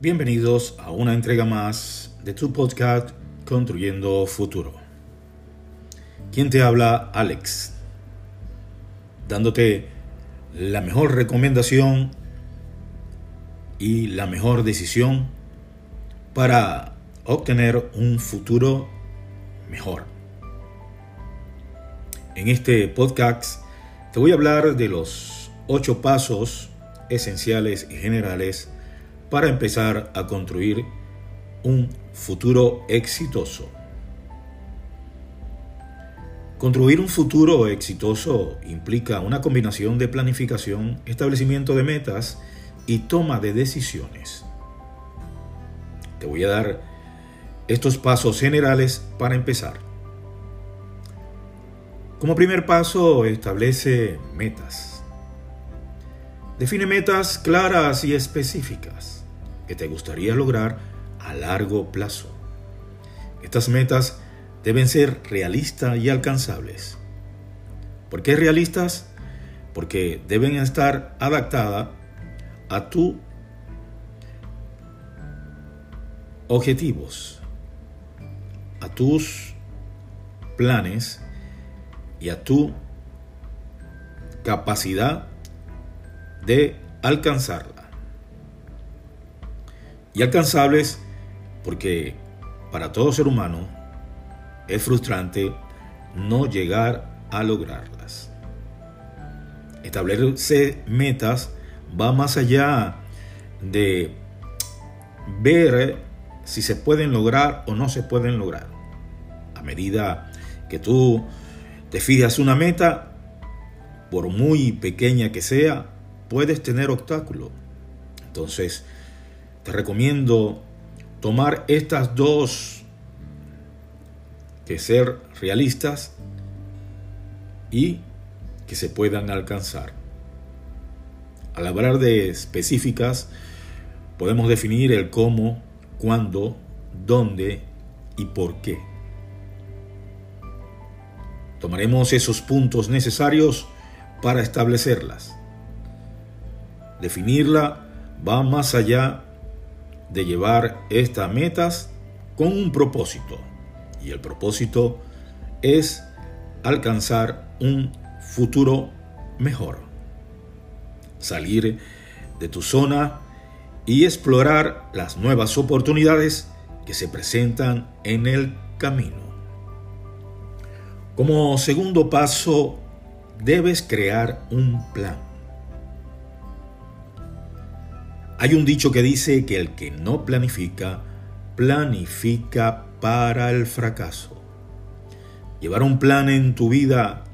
Bienvenidos a una entrega más de tu podcast Construyendo Futuro. ¿Quién te habla? Alex. Dándote la mejor recomendación y la mejor decisión para obtener un futuro mejor. En este podcast te voy a hablar de los ocho pasos esenciales y generales para empezar a construir un futuro exitoso. Construir un futuro exitoso implica una combinación de planificación, establecimiento de metas y toma de decisiones. Te voy a dar estos pasos generales para empezar. Como primer paso, establece metas. Define metas claras y específicas que te gustaría lograr a largo plazo. Estas metas deben ser realistas y alcanzables. ¿Por qué realistas? Porque deben estar adaptadas a tus objetivos, a tus planes y a tu capacidad de alcanzarla y alcanzables porque para todo ser humano es frustrante no llegar a lograrlas. Establecerse metas va más allá de ver si se pueden lograr o no se pueden lograr. A medida que tú te fijas una meta, por muy pequeña que sea, puedes tener obstáculos. Entonces, te recomiendo tomar estas dos, que ser realistas y que se puedan alcanzar. Al hablar de específicas, podemos definir el cómo, cuándo, dónde y por qué. Tomaremos esos puntos necesarios para establecerlas. Definirla va más allá de llevar estas metas con un propósito. Y el propósito es alcanzar un futuro mejor. Salir de tu zona y explorar las nuevas oportunidades que se presentan en el camino. Como segundo paso, debes crear un plan. Hay un dicho que dice que el que no planifica, planifica para el fracaso. Llevar un plan en tu vida,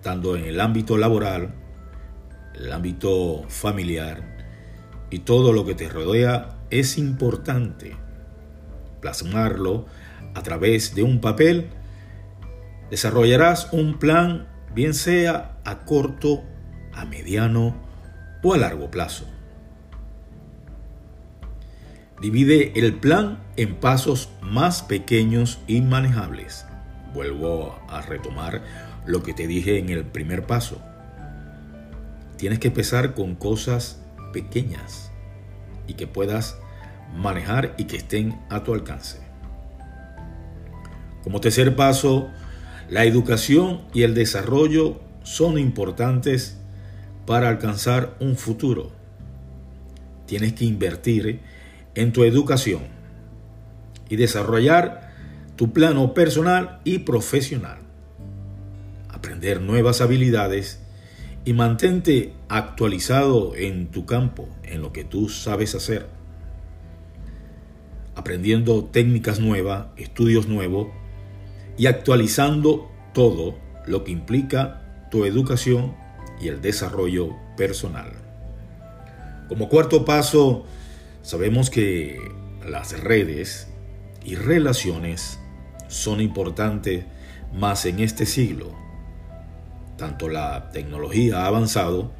tanto en el ámbito laboral, el ámbito familiar y todo lo que te rodea, es importante. Plasmarlo a través de un papel, desarrollarás un plan, bien sea a corto, a mediano o a largo plazo. Divide el plan en pasos más pequeños y manejables. Vuelvo a retomar lo que te dije en el primer paso. Tienes que empezar con cosas pequeñas y que puedas manejar y que estén a tu alcance. Como tercer paso, la educación y el desarrollo son importantes para alcanzar un futuro. Tienes que invertir en tu educación y desarrollar tu plano personal y profesional. Aprender nuevas habilidades y mantente actualizado en tu campo, en lo que tú sabes hacer. Aprendiendo técnicas nuevas, estudios nuevos y actualizando todo lo que implica tu educación y el desarrollo personal. Como cuarto paso, Sabemos que las redes y relaciones son importantes más en este siglo. Tanto la tecnología ha avanzado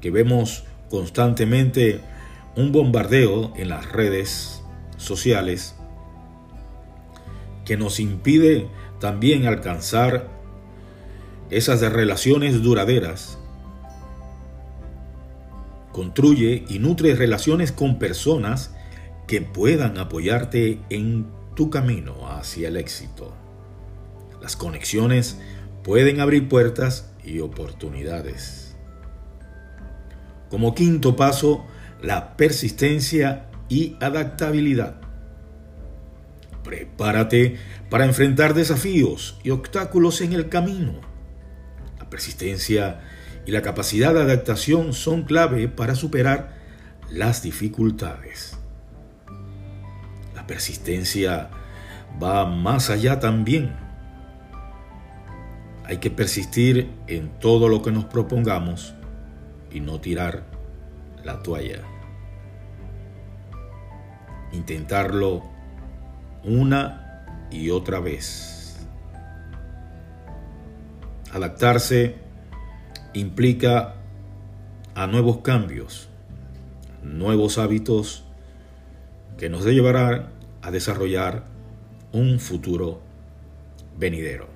que vemos constantemente un bombardeo en las redes sociales que nos impide también alcanzar esas relaciones duraderas Construye y nutre relaciones con personas que puedan apoyarte en tu camino hacia el éxito. Las conexiones pueden abrir puertas y oportunidades. Como quinto paso, la persistencia y adaptabilidad. Prepárate para enfrentar desafíos y obstáculos en el camino. La persistencia y la capacidad de adaptación son clave para superar las dificultades. La persistencia va más allá también. Hay que persistir en todo lo que nos propongamos y no tirar la toalla. Intentarlo una y otra vez. Adaptarse implica a nuevos cambios, nuevos hábitos que nos llevarán a desarrollar un futuro venidero.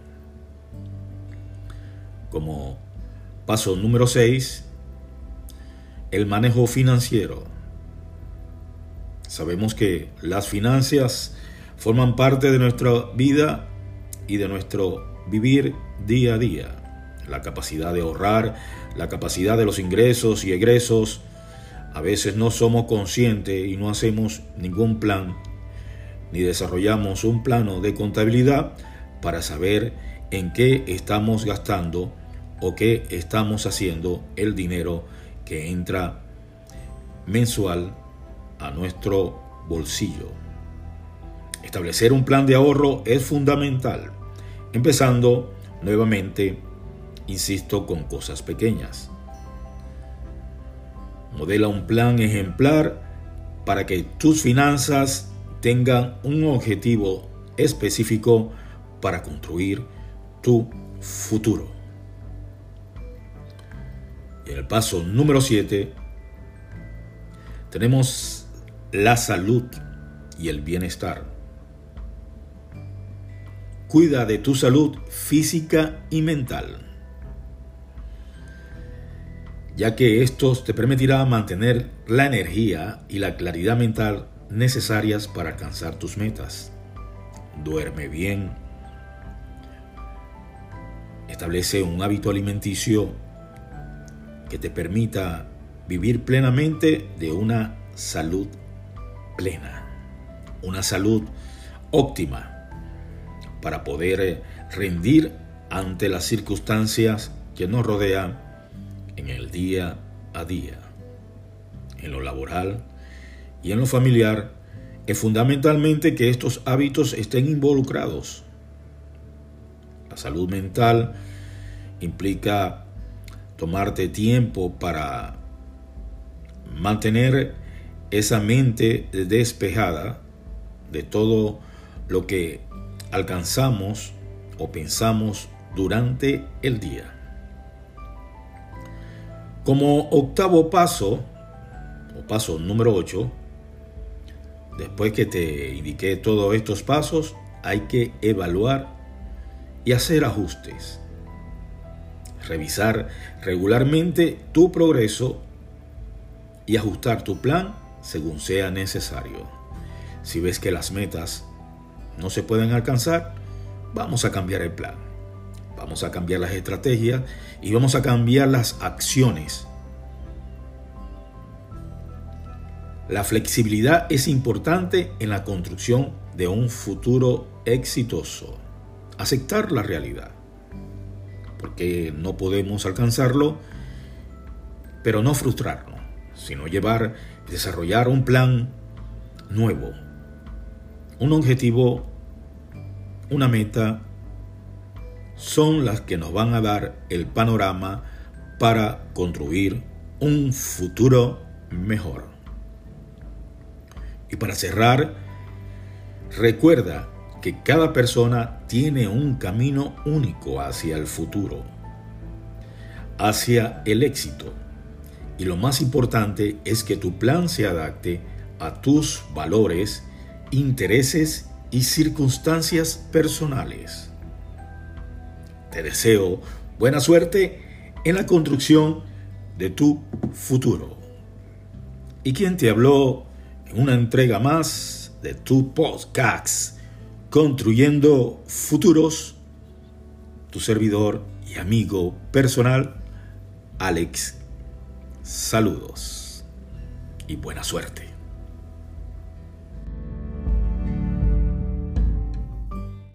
Como paso número 6, el manejo financiero. Sabemos que las finanzas forman parte de nuestra vida y de nuestro vivir día a día. La capacidad de ahorrar, la capacidad de los ingresos y egresos. A veces no somos conscientes y no hacemos ningún plan ni desarrollamos un plano de contabilidad para saber en qué estamos gastando o qué estamos haciendo el dinero que entra mensual a nuestro bolsillo. Establecer un plan de ahorro es fundamental, empezando nuevamente, insisto, con cosas pequeñas. Modela un plan ejemplar para que tus finanzas tengan un objetivo específico para construir tu futuro. En el paso número 7 tenemos la salud y el bienestar. Cuida de tu salud física y mental, ya que esto te permitirá mantener la energía y la claridad mental necesarias para alcanzar tus metas. Duerme bien. Establece un hábito alimenticio que te permita vivir plenamente de una salud plena, una salud óptima para poder rendir ante las circunstancias que nos rodean en el día a día, en lo laboral y en lo familiar, es fundamentalmente que estos hábitos estén involucrados. La salud mental implica tomarte tiempo para mantener esa mente despejada de todo lo que alcanzamos o pensamos durante el día. Como octavo paso, o paso número 8, después que te indiqué todos estos pasos, hay que evaluar y hacer ajustes revisar regularmente tu progreso y ajustar tu plan según sea necesario. Si ves que las metas no se pueden alcanzar, vamos a cambiar el plan. Vamos a cambiar las estrategias y vamos a cambiar las acciones. La flexibilidad es importante en la construcción de un futuro exitoso. Aceptar la realidad porque no podemos alcanzarlo, pero no frustrarnos, sino llevar, desarrollar un plan nuevo, un objetivo, una meta, son las que nos van a dar el panorama para construir un futuro mejor. Y para cerrar, recuerda que cada persona tiene un camino único hacia el futuro, hacia el éxito. Y lo más importante es que tu plan se adapte a tus valores, intereses y circunstancias personales. Te deseo buena suerte en la construcción de tu futuro. y quien te habló en una entrega más de tu podcast, Construyendo Futuros, tu servidor y amigo personal, Alex. Saludos y buena suerte.